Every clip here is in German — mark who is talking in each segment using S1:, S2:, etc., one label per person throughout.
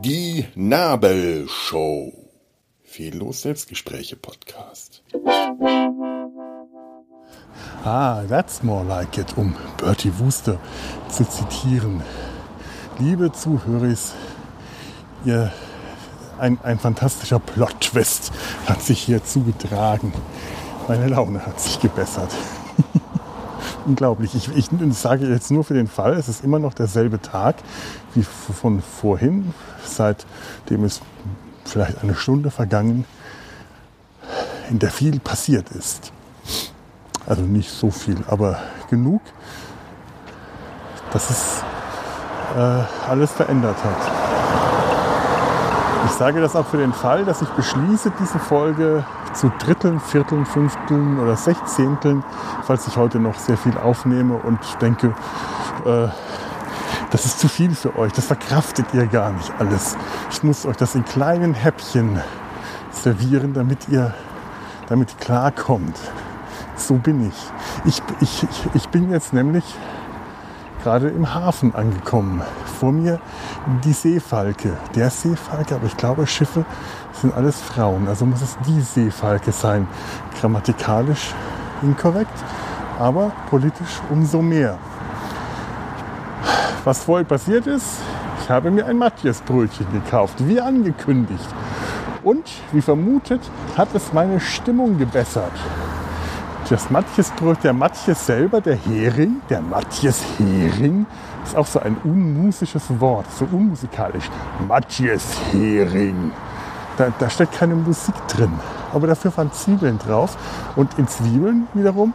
S1: Die Nabelshow. Fehllos Selbstgespräche Podcast.
S2: Ah, that's more like it, um Bertie Wooster zu zitieren. Liebe Zuhörer, ihr, ein, ein fantastischer Plot-Twist hat sich hier zugetragen. Meine Laune hat sich gebessert. Unglaublich. Ich, ich, sage jetzt nur für den Fall, es ist immer noch derselbe Tag wie von vorhin, seitdem es vielleicht eine Stunde vergangen, in der viel passiert ist. Also nicht so viel, aber genug, dass es äh, alles verändert hat. Ich sage das auch für den Fall, dass ich beschließe, diese Folge zu Dritteln, Vierteln, Fünfteln oder Sechzehnteln, falls ich heute noch sehr viel aufnehme und denke, äh, das ist zu viel für euch, das verkraftet ihr gar nicht alles. Ich muss euch das in kleinen Häppchen servieren, damit ihr damit klarkommt. So bin ich. Ich, ich, ich bin jetzt nämlich gerade im Hafen angekommen. Vor mir die Seefalke. Der Seefalke, aber ich glaube, Schiffe sind alles Frauen. Also muss es die Seefalke sein. Grammatikalisch inkorrekt, aber politisch umso mehr. Was vorhin passiert ist, ich habe mir ein Matthias-Brötchen gekauft, wie angekündigt. Und wie vermutet, hat es meine Stimmung gebessert. Das Matjesbrot, der Matjes selber, der Hering, der Matjes Hering, ist auch so ein unmusisches Wort, so unmusikalisch. Matjes Hering. Da, da steckt keine Musik drin. Aber dafür waren Zwiebeln drauf. Und in Zwiebeln wiederum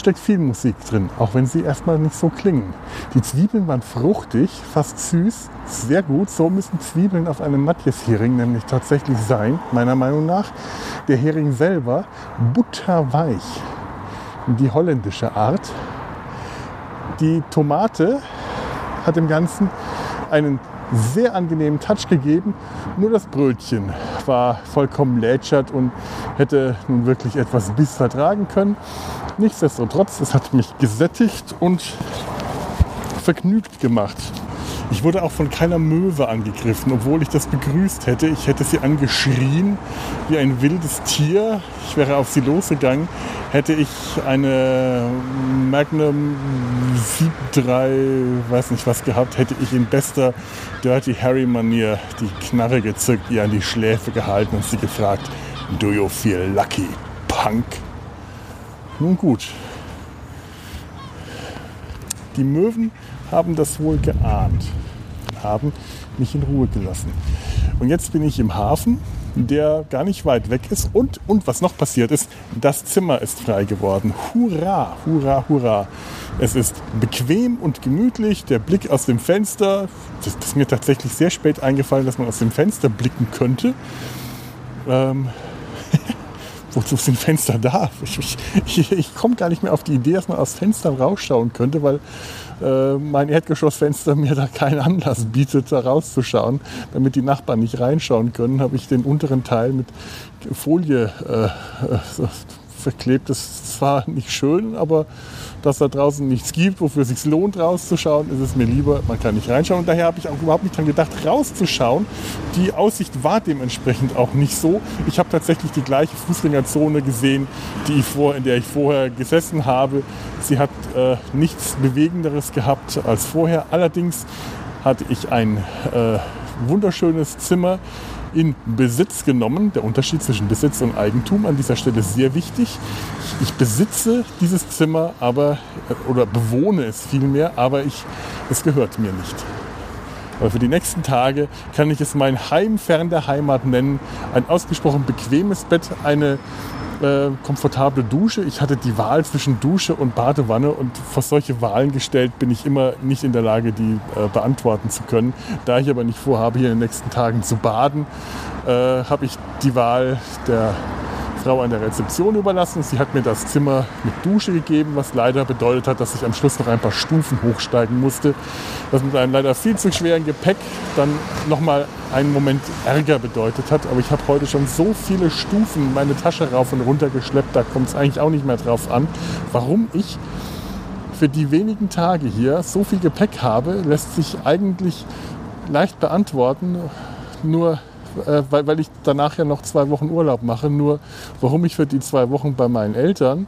S2: steckt viel Musik drin, auch wenn sie erstmal nicht so klingen. Die Zwiebeln waren fruchtig, fast süß, sehr gut. So müssen Zwiebeln auf einem Matjes-Hering nämlich tatsächlich sein, meiner Meinung nach. Der Hering selber butterweich, die holländische Art. Die Tomate hat im Ganzen einen sehr angenehmen Touch gegeben. Nur das Brötchen war vollkommen lätschert und hätte nun wirklich etwas Biss vertragen können. Nichtsdestotrotz, es hat mich gesättigt und vergnügt gemacht. Ich wurde auch von keiner Möwe angegriffen, obwohl ich das begrüßt hätte. Ich hätte sie angeschrien wie ein wildes Tier. Ich wäre auf sie losgegangen. Hätte ich eine Magnum 7.3, weiß nicht was gehabt, hätte ich in bester Dirty Harry-Manier die Knarre gezückt, ihr an die Schläfe gehalten und sie gefragt, Do you feel lucky, Punk? Nun gut. Die Möwen haben das wohl geahnt, haben mich in Ruhe gelassen. Und jetzt bin ich im Hafen, der gar nicht weit weg ist. Und, und was noch passiert ist, das Zimmer ist frei geworden. Hurra, hurra, hurra. Es ist bequem und gemütlich. Der Blick aus dem Fenster, das ist mir tatsächlich sehr spät eingefallen, dass man aus dem Fenster blicken könnte. Ähm, wozu sind Fenster da? Ich, ich, ich komme gar nicht mehr auf die Idee, dass man aus Fenstern rausschauen könnte, weil äh, mein Erdgeschossfenster mir da keinen Anlass bietet, da rauszuschauen. Damit die Nachbarn nicht reinschauen können, habe ich den unteren Teil mit Folie äh, äh verklebt. Ist zwar nicht schön, aber dass da draußen nichts gibt, wofür es sich lohnt, rauszuschauen, ist es mir lieber, man kann nicht reinschauen. Und daher habe ich auch überhaupt nicht daran gedacht, rauszuschauen. Die Aussicht war dementsprechend auch nicht so. Ich habe tatsächlich die gleiche Fußgängerzone gesehen, die ich vor, in der ich vorher gesessen habe. Sie hat äh, nichts Bewegenderes gehabt als vorher. Allerdings hatte ich ein äh, wunderschönes Zimmer in Besitz genommen. Der Unterschied zwischen Besitz und Eigentum an dieser Stelle ist sehr wichtig. Ich besitze dieses Zimmer, aber oder bewohne es vielmehr, aber ich, es gehört mir nicht. Aber für die nächsten Tage kann ich es mein Heim fern der Heimat nennen. Ein ausgesprochen bequemes Bett, eine äh, komfortable Dusche. Ich hatte die Wahl zwischen Dusche und Badewanne und vor solche Wahlen gestellt bin ich immer nicht in der Lage, die äh, beantworten zu können. Da ich aber nicht vorhabe, hier in den nächsten Tagen zu baden, äh, habe ich die Wahl der Frau an der Rezeption überlassen. Sie hat mir das Zimmer mit Dusche gegeben, was leider bedeutet hat, dass ich am Schluss noch ein paar Stufen hochsteigen musste. Was mit einem leider viel zu schweren Gepäck dann nochmal einen Moment Ärger bedeutet hat. Aber ich habe heute schon so viele Stufen meine Tasche rauf und runter geschleppt, da kommt es eigentlich auch nicht mehr drauf an. Warum ich für die wenigen Tage hier so viel Gepäck habe, lässt sich eigentlich leicht beantworten. Nur äh, weil, weil ich danach ja noch zwei Wochen Urlaub mache. Nur warum ich für die zwei Wochen bei meinen Eltern,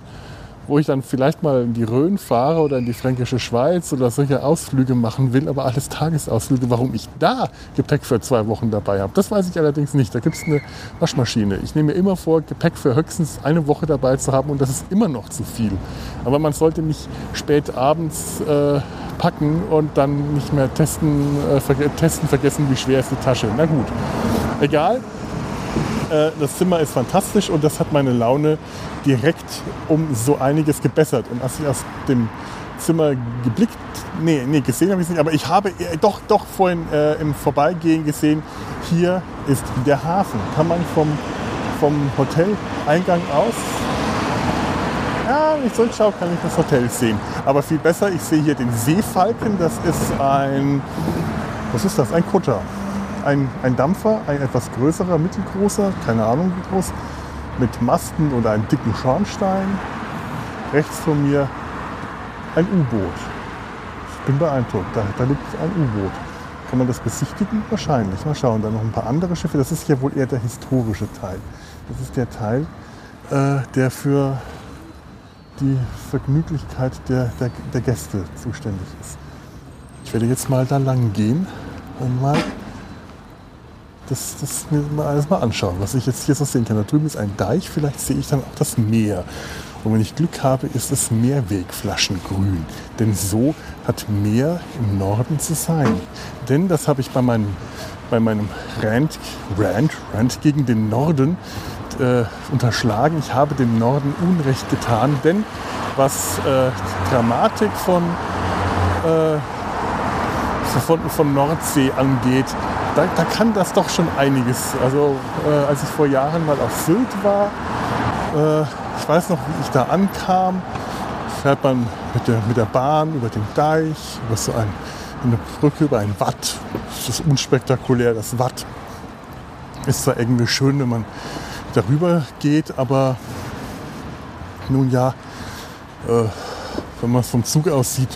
S2: wo ich dann vielleicht mal in die Rhön fahre oder in die fränkische Schweiz oder solche Ausflüge machen will, aber alles Tagesausflüge, warum ich da Gepäck für zwei Wochen dabei habe, das weiß ich allerdings nicht. Da gibt es eine Waschmaschine. Ich nehme mir immer vor, Gepäck für höchstens eine Woche dabei zu haben und das ist immer noch zu viel. Aber man sollte nicht spät abends äh, packen und dann nicht mehr testen, äh, ver testen vergessen, wie schwer ist die Tasche. Na gut. Egal. Äh, das Zimmer ist fantastisch und das hat meine Laune direkt um so einiges gebessert. Und als ich aus dem Zimmer geblickt, nee, nee, gesehen habe ich es nicht, aber ich habe äh, doch, doch vorhin äh, im Vorbeigehen gesehen, hier ist der Hafen. Kann man vom, vom Hoteleingang aus, ja, ich zurückschaue, kann ich das Hotel sehen. Aber viel besser, ich sehe hier den Seefalken, das ist ein, was ist das, ein Kutter ein, ein Dampfer, ein etwas größerer, mittelgroßer, keine Ahnung wie groß, mit Masten oder einem dicken Schornstein. Rechts von mir ein U-Boot. Ich bin beeindruckt. Da, da liegt ein U-Boot. Kann man das besichtigen? Wahrscheinlich. Mal schauen. Dann noch ein paar andere Schiffe. Das ist ja wohl eher der historische Teil. Das ist der Teil, äh, der für die Vergnüglichkeit der, der, der Gäste zuständig ist. Ich werde jetzt mal da lang gehen und mal das, das mir mal alles mal anschauen, was ich jetzt hier so sehen kann. Da drüben ist ein Deich, vielleicht sehe ich dann auch das Meer. Und wenn ich Glück habe, ist es Meerwegflaschengrün. Denn so hat Meer im Norden zu sein. Denn das habe ich bei meinem, bei meinem Rant, Rant, Rant gegen den Norden äh, unterschlagen. Ich habe dem Norden Unrecht getan, denn was äh, Dramatik von, äh, von, von Nordsee angeht, da, da, kann das doch schon einiges. Also äh, als ich vor Jahren mal auf Sylt war, äh, ich weiß noch, wie ich da ankam, fährt man mit der, mit der Bahn über den Deich, über so ein, eine Brücke, über ein Watt. Das ist unspektakulär, das Watt. Ist zwar irgendwie schön, wenn man darüber geht, aber nun ja, äh, wenn man es vom Zug aus sieht,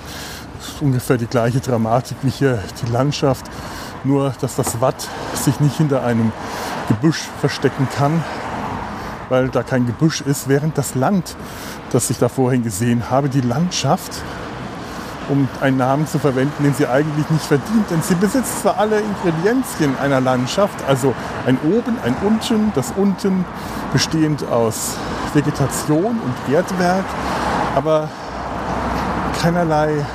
S2: ist ungefähr die gleiche Dramatik wie hier die Landschaft. Nur, dass das Watt sich nicht hinter einem Gebüsch verstecken kann, weil da kein Gebüsch ist, während das Land, das ich da vorhin gesehen habe, die Landschaft, um einen Namen zu verwenden, den sie eigentlich nicht verdient, denn sie besitzt zwar alle Ingredienzien einer Landschaft, also ein Oben, ein Unten, das Unten bestehend aus Vegetation und Erdwerk, aber keinerlei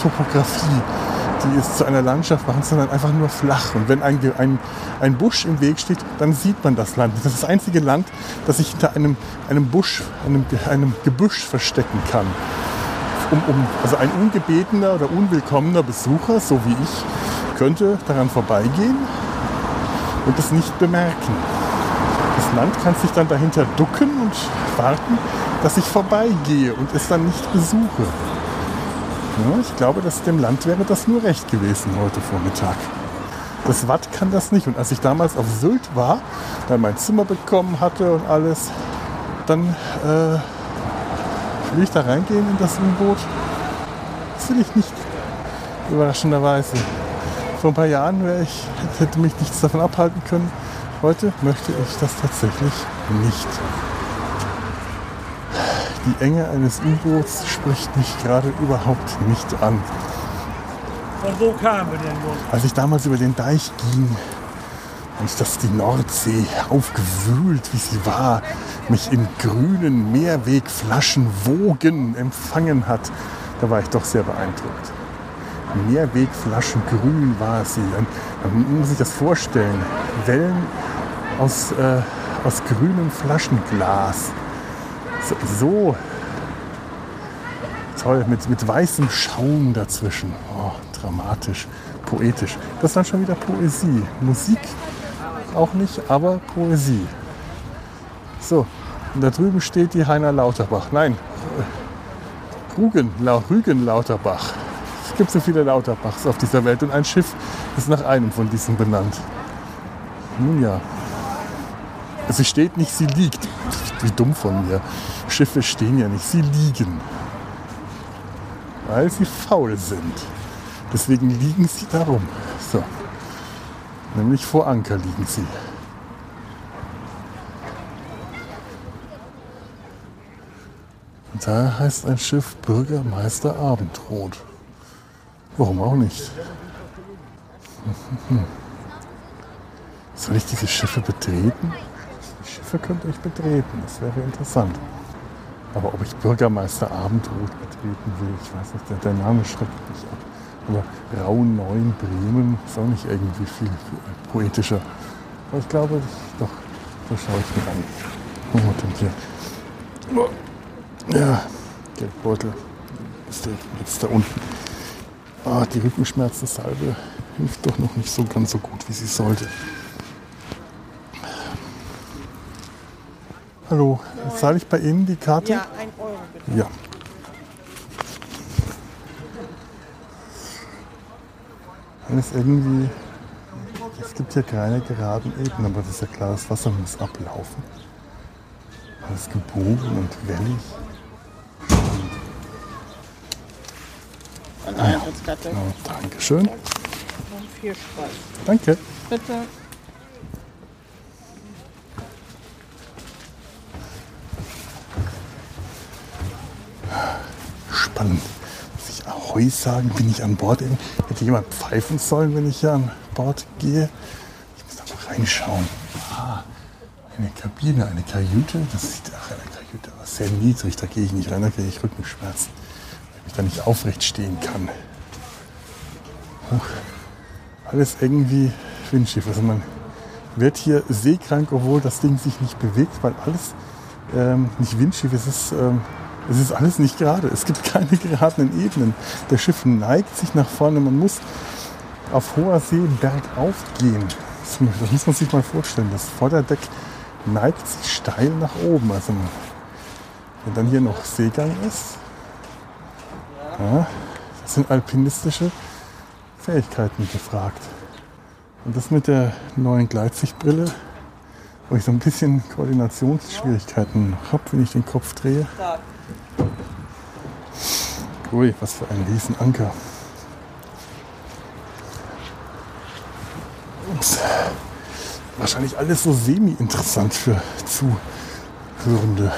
S2: Topografie die es zu einer Landschaft machen, sondern einfach nur flach. Und wenn ein, ein, ein Busch im Weg steht, dann sieht man das Land. Das ist das einzige Land, das sich hinter einem, einem Busch, einem, einem Gebüsch verstecken kann. Um, um, also ein ungebetener oder unwillkommener Besucher, so wie ich, könnte daran vorbeigehen und es nicht bemerken. Das Land kann sich dann dahinter ducken und warten, dass ich vorbeigehe und es dann nicht besuche. Ja, ich glaube, dass dem Land wäre das nur recht gewesen heute Vormittag. Das Watt kann das nicht. Und als ich damals auf Sylt war, dann mein Zimmer bekommen hatte und alles, dann äh, will ich da reingehen in das U-Boot. Das will ich nicht. Überraschenderweise. Vor ein paar Jahren ich, hätte mich nichts davon abhalten können. Heute möchte ich das tatsächlich nicht. Die Enge eines U-Boots spricht mich gerade überhaupt nicht an.
S3: Von wo kamen wir denn wohl?
S2: Als ich damals über den Deich ging und dass die Nordsee aufgewühlt, wie sie war, mich in grünen Meerwegflaschenwogen empfangen hat, da war ich doch sehr beeindruckt. Meerwegflaschengrün war sie. Man muss sich das vorstellen. Wellen aus, äh, aus grünem Flaschenglas so, toll, mit, mit weißem Schaum dazwischen. Oh, dramatisch, poetisch. Das ist dann schon wieder Poesie. Musik auch nicht, aber Poesie. So, Und da drüben steht die Heiner Lauterbach. Nein, Rugen, Rügen Lauterbach. Es gibt so viele Lauterbachs auf dieser Welt und ein Schiff ist nach einem von diesen benannt. Nun ja. Sie steht nicht, sie liegt. Wie dumm von mir. Schiffe stehen ja nicht, sie liegen. Weil sie faul sind. Deswegen liegen sie darum. So. Nämlich vor Anker liegen sie. Und da heißt ein Schiff Bürgermeister Abendrot. Warum auch nicht? Soll ich diese Schiffe betreten? Die Schiffe könnte ich betreten, das wäre interessant. Aber ob ich Bürgermeister Abendrot betreten will, ich weiß nicht, der, der Name schreckt mich ab. Aber Raun 9 Bremen ist auch nicht irgendwie viel poetischer. Aber ich glaube, doch, so schaue ich mir an. Wir denn hier? Ja, Geldbeutel ist der jetzt da unten. Ah, die Rückenschmerzensalbe hilft doch noch nicht so ganz so gut, wie sie sollte. Hallo, zahle ich bei Ihnen die Karte?
S4: Ja, ein Euro bitte.
S2: Ja. Alles irgendwie. Es gibt hier keine geraden Ebenen, aber das ist ja klar, das Wasser muss ablaufen. Alles gebogen und wellig.
S4: Und Eintrittskarte.
S2: Ja, Dankeschön.
S4: Und viel Spaß.
S2: Danke.
S4: Bitte.
S2: Spannend. Muss ich Ahoi sagen? Bin ich an Bord? Hätte jemand pfeifen sollen, wenn ich hier an Bord gehe? Ich muss da mal reinschauen. Ah, eine Kabine, eine Kajüte. Das sieht ach, eine Kajüte aber sehr niedrig. Da gehe ich nicht rein, da kriege ich Rückenschmerzen, weil ich da nicht aufrecht stehen kann. Huch. Alles irgendwie Windschiff. Also man wird hier seekrank, obwohl das Ding sich nicht bewegt, weil alles ähm, nicht Windschiff, es ist, ähm, es ist alles nicht gerade. Es gibt keine geraden Ebenen. Der Schiff neigt sich nach vorne. Man muss auf hoher See bergauf gehen. Das mu- das muss man sich mal vorstellen. Das Vorderdeck neigt sich steil nach oben. Also wenn dann hier noch Seegang ist, ja, das sind alpinistische Fähigkeiten gefragt. Und das mit der neuen Gleitsichtbrille, wo ich so ein bisschen Koordinationsschwierigkeiten habe, wenn ich den Kopf drehe. Ui, was für ein Riesenanker. Ups. Wahrscheinlich alles so semi-interessant für Zuhörende.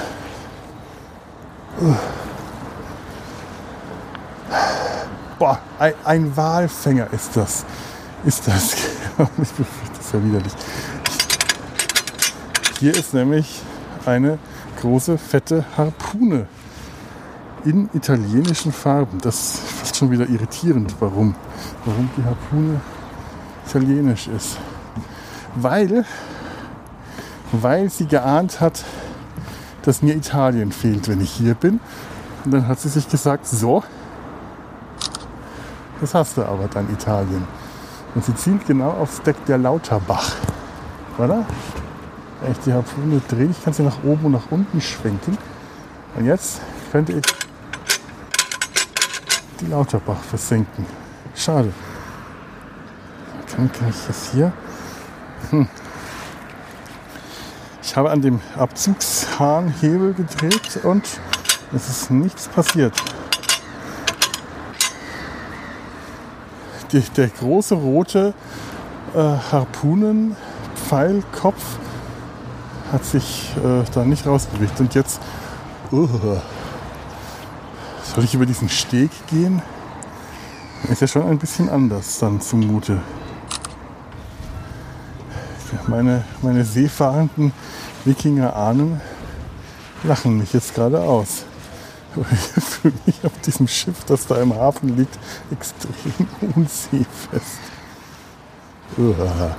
S2: Boah, ein, ein Walfänger ist das. Ist das. Das ja widerlich. Hier ist nämlich eine große, fette Harpune in italienischen Farben. Das ist fast schon wieder irritierend, warum, warum die Harpune italienisch ist. Weil, weil sie geahnt hat, dass mir Italien fehlt, wenn ich hier bin. Und dann hat sie sich gesagt, so, das hast du aber dann Italien. Und sie zielt genau aufs Deck der Lauterbach. Oder? Ich die Harpune drehe, ich kann sie nach oben und nach unten schwenken. Und jetzt könnte ich die Lauterbach versenken. Schade. Dann kann ich das hier. Hm. Ich habe an dem Abzugshahnhebel gedreht und es ist nichts passiert. Die, der große rote äh, Harpunenpfeilkopf hat sich äh, da nicht rausbewegt. Und jetzt uh, soll ich über diesen Steg gehen? Ist ja schon ein bisschen anders dann zumute. Meine, meine seefahrenden Wikinger-Ahnen lachen mich jetzt gerade aus. Ich fühle mich auf diesem Schiff, das da im Hafen liegt, extrem unseefest. Uah.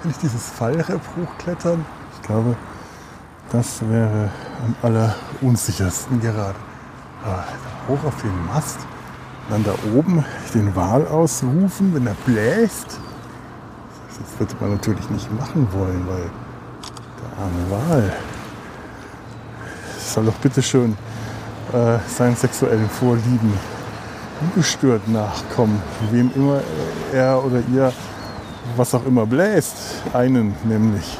S2: Kann ich dieses Fallrepp hochklettern? Ich glaube, das wäre am allerunsichersten gerade. Da hoch auf den Mast, dann da oben den Wal ausrufen, wenn er bläst. Das würde man natürlich nicht machen wollen, weil der arme Wal soll doch bitteschön äh, seinen sexuellen Vorlieben ungestört nachkommen. Wem immer er oder ihr was auch immer bläst. Einen nämlich.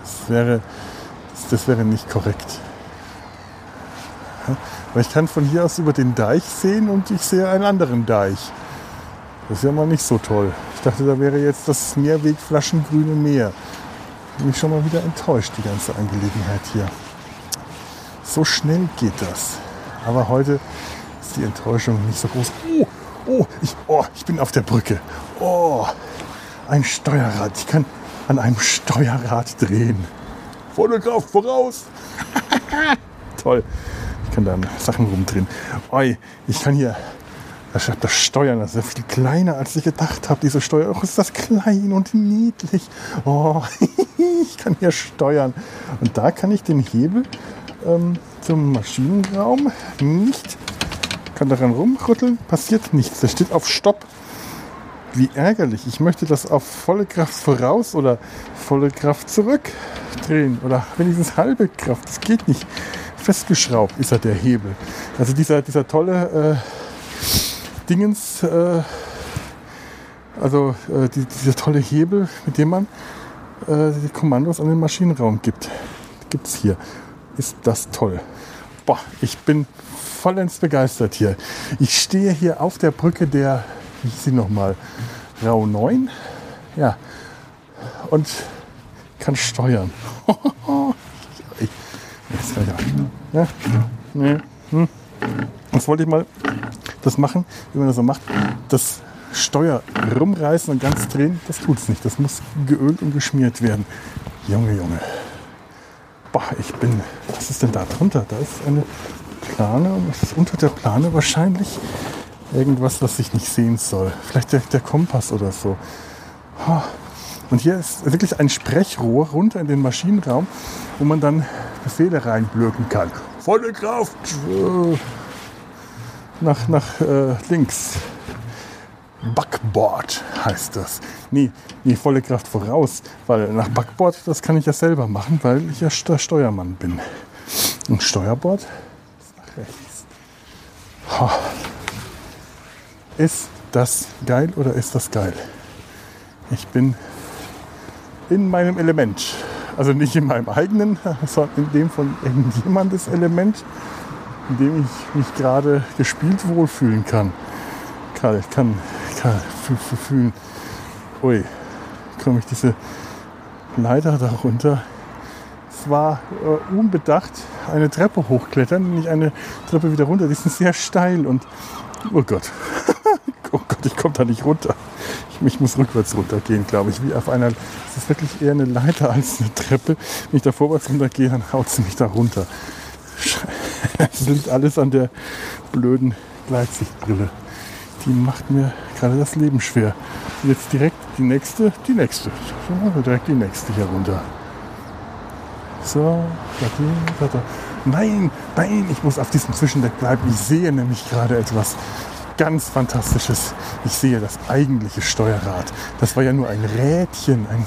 S2: Das wäre, das wäre nicht korrekt. Ja, Aber ich kann von hier aus über den Deich sehen und ich sehe einen anderen Deich. Das ist ja mal nicht so toll. Ich dachte, da wäre jetzt das Mehrwegflaschengrüne Meer. Bin ich schon mal wieder enttäuscht, die ganze Angelegenheit hier. So schnell geht das. Aber heute ist die Enttäuschung nicht so groß. Oh, oh, ich, oh, ich bin auf der Brücke. Oh, ein Steuerrad. Ich kann an einem Steuerrad drehen. Volle Kraft voraus. Toll. Ich kann da Sachen rumdrehen. Oi, ich kann hier das, das Steuern, das ist ja viel kleiner, als ich gedacht habe. Diese Steuer, oh, ist das klein und niedlich. Oh, ich kann hier steuern. Und da kann ich den Hebel ähm, zum Maschinenraum nicht, kann daran rumrütteln, passiert nichts. Der steht auf Stopp. Wie ärgerlich. Ich möchte das auf volle Kraft voraus oder volle Kraft zurück drehen. Oder wenigstens halbe Kraft. Das geht nicht. Festgeschraubt ist er der Hebel. Also dieser, dieser tolle äh, Dingens, äh, also äh, die, dieser tolle Hebel, mit dem man äh, die Kommandos an den Maschinenraum gibt. Gibt es hier. Ist das toll. Boah, ich bin vollends begeistert hier. Ich stehe hier auf der Brücke der, wie hieß sie nochmal, Rau 9. Ja. Und kann steuern. Ich auch. Ja. Nee. Hm. Jetzt wollte ich mal das machen, wie man das so macht. Das Steuer rumreißen und ganz drehen, das tut's nicht. Das muss geölt und geschmiert werden. Junge, Junge. Boah, ich bin. Was ist denn da drunter? Da ist eine Plane was ist unter der Plane wahrscheinlich irgendwas, was ich nicht sehen soll. Vielleicht der, der Kompass oder so. Und hier ist wirklich ein Sprechrohr runter in den Maschinenraum, wo man dann Befehle reinblöken kann. Volle Kraft! äh, Nach, nach äh, links. Backboard heißt das. Nee, nee, volle Kraft voraus, weil nach Backboard, das kann ich ja selber machen, weil ich ja der Steuermann bin. Und Steuerbord ist nach rechts. Ha. Ist das geil oder ist das geil? Ich bin in meinem Element. Also nicht in meinem eigenen, sondern in dem von irgendjemandes Element, in dem ich mich gerade gespielt wohlfühlen kann. Kann, kann, kann fü- fü- fühlen. Ui, komme ich diese Leiter darunter. Es war äh, unbedacht eine Treppe hochklettern, nicht eine Treppe wieder runter. Die sind sehr steil und oh Gott, oh Gott, ich komme da nicht runter. Ich, ich muss rückwärts runtergehen, glaube ich. Wie auf einer, es ist wirklich eher eine Leiter als eine Treppe. Wenn ich da vorwärts runtergehe, dann haut sie mich da runter. Es liegt alles an der blöden Gleitsichtbrille. Die macht mir gerade das Leben schwer. Jetzt direkt die nächste, die nächste. Direkt die nächste hier runter. So, da, da, da. Nein, nein, ich muss auf diesem Zwischendeck bleiben. Ich sehe nämlich gerade etwas ganz Fantastisches. Ich sehe das eigentliche Steuerrad. Das war ja nur ein Rädchen, ein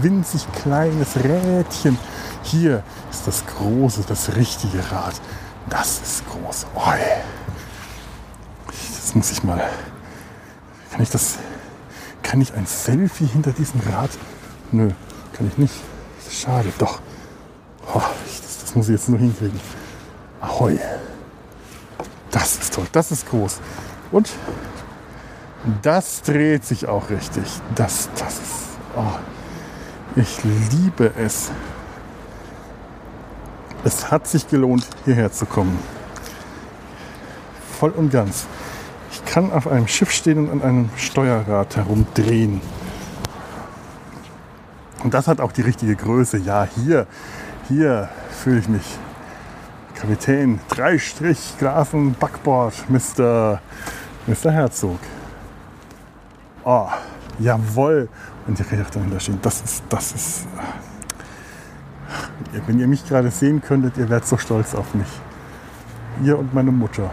S2: winzig kleines Rädchen. Hier ist das große, das richtige Rad. Das ist groß. Oi. Das muss ich mal. Kann ich das. Kann ich ein Selfie hinter diesem Rad? Nö, kann ich nicht. Schade. Doch. Oh, das, das muss ich jetzt nur hinkriegen. Ahoi. Das ist toll. Das ist groß. Und das dreht sich auch richtig. Das, das ist. Oh, ich liebe es. Es hat sich gelohnt, hierher zu kommen. Voll und ganz. Ich kann auf einem Schiff stehen und an einem Steuerrad herumdrehen. Und das hat auch die richtige Größe. Ja, hier, hier fühle ich mich. Kapitän, drei Strich, Grafen, Backboard, Mr. Mr. Herzog. Oh, jawohl. Und die Räder dahinter stehen. Das ist, das ist. Wenn ihr mich gerade sehen könntet, ihr wärt so stolz auf mich. Ihr und meine Mutter.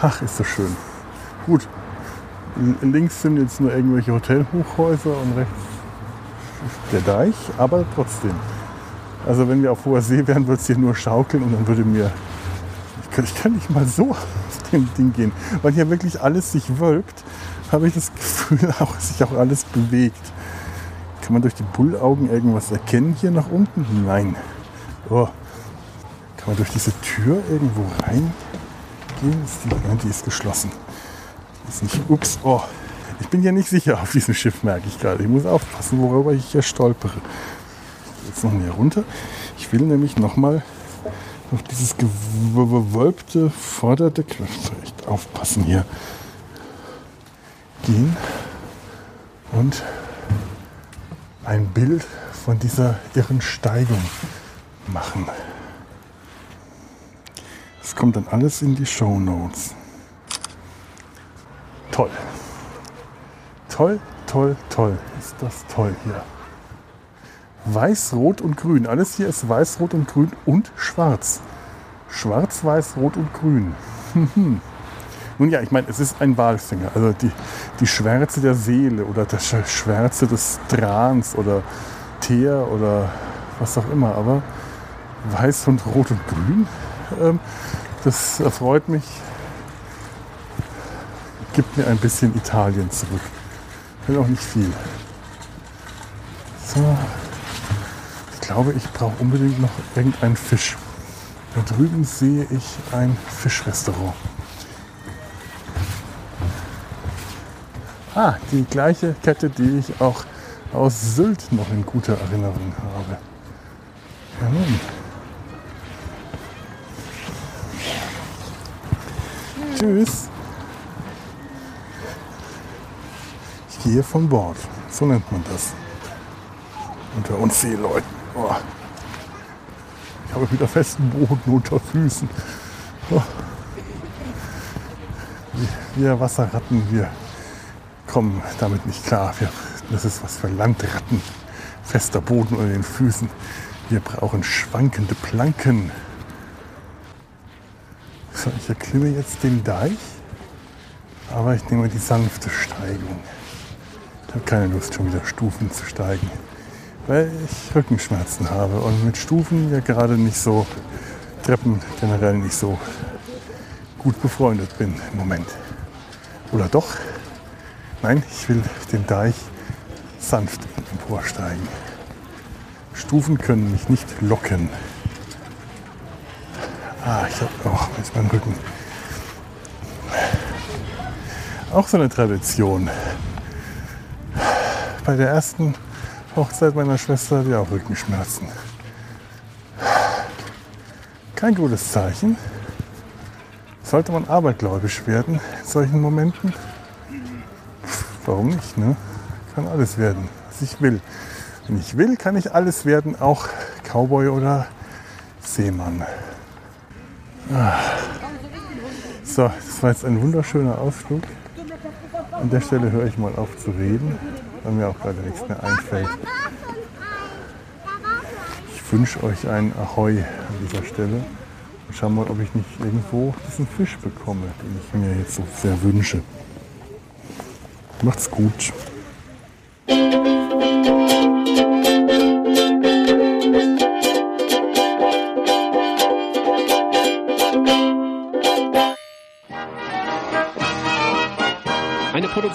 S2: Ach, ist das schön. Gut. Links sind jetzt nur irgendwelche Hotelhochhäuser und rechts der Deich, aber trotzdem. Also wenn wir auf hoher See wären, würde es hier nur schaukeln und dann würde mir... Ich kann, ich kann nicht mal so auf dem Ding gehen. Weil hier wirklich alles sich wölbt, habe ich das Gefühl, auch sich auch alles bewegt. Kann man durch die Bullaugen irgendwas erkennen hier nach unten? Nein. Oh. Kann man durch diese Tür irgendwo reingehen? Ist die, nein, die ist geschlossen. Die ist nicht. Ups, oh. Ich bin ja nicht sicher auf diesem Schiff, merke ich gerade. Ich muss aufpassen, worüber ich hier stolpere. Jetzt noch mehr runter. Ich will nämlich nochmal auf dieses gewölbte muss echt aufpassen hier, gehen und ein Bild von dieser irren Steigung machen. Das kommt dann alles in die Show Notes. Toll. Toll, toll, toll. Ist das toll hier. Weiß, Rot und Grün. Alles hier ist Weiß, Rot und Grün und Schwarz. Schwarz, Weiß, Rot und Grün. Nun ja, ich meine, es ist ein Walfänger. Also die, die Schwärze der Seele oder der Sch- Schwärze des Trans oder Teer oder was auch immer. Aber Weiß und Rot und Grün, ähm, das erfreut mich. Gibt mir ein bisschen Italien zurück. Will auch nicht viel. So. Ich glaube, ich brauche unbedingt noch irgendeinen Fisch. Da drüben sehe ich ein Fischrestaurant. Ah, die gleiche Kette, die ich auch aus Sylt noch in guter Erinnerung habe. Ja, nun. Tschüss. Ich gehe von Bord. So nennt man das. Unter uns Seeleuten. Oh. Ich habe wieder festen Boden unter Füßen. Oh. Wir Wasserratten, wir kommen damit nicht klar. Wir, das ist was für Landratten. Fester Boden unter den Füßen. Wir brauchen schwankende Planken. So, ich erklimme jetzt den Deich, aber ich nehme die sanfte Steigung. Ich habe keine Lust, schon wieder Stufen zu steigen, weil ich Rückenschmerzen habe und mit Stufen ja gerade nicht so, Treppen generell nicht so gut befreundet bin im Moment. Oder doch? Nein, ich will den Deich sanft emporsteigen. Stufen können mich nicht locken. Ah, ich habe auch jetzt mein Rücken. Auch so eine Tradition. Bei der ersten Hochzeit meiner Schwester hatte ich auch Rückenschmerzen. Kein gutes Zeichen. Sollte man abergläubisch werden in solchen Momenten? Warum nicht, ne? Kann alles werden, was ich will. Wenn ich will, kann ich alles werden, auch Cowboy oder Seemann. Ah. So, das war jetzt ein wunderschöner Ausflug. An der Stelle höre ich mal auf zu reden, weil mir auch gerade nichts mehr einfällt. Ich wünsche euch ein Ahoi an dieser Stelle. Und schau mal, ob ich nicht irgendwo diesen Fisch bekomme, den ich mir jetzt so sehr wünsche. Macht's gut.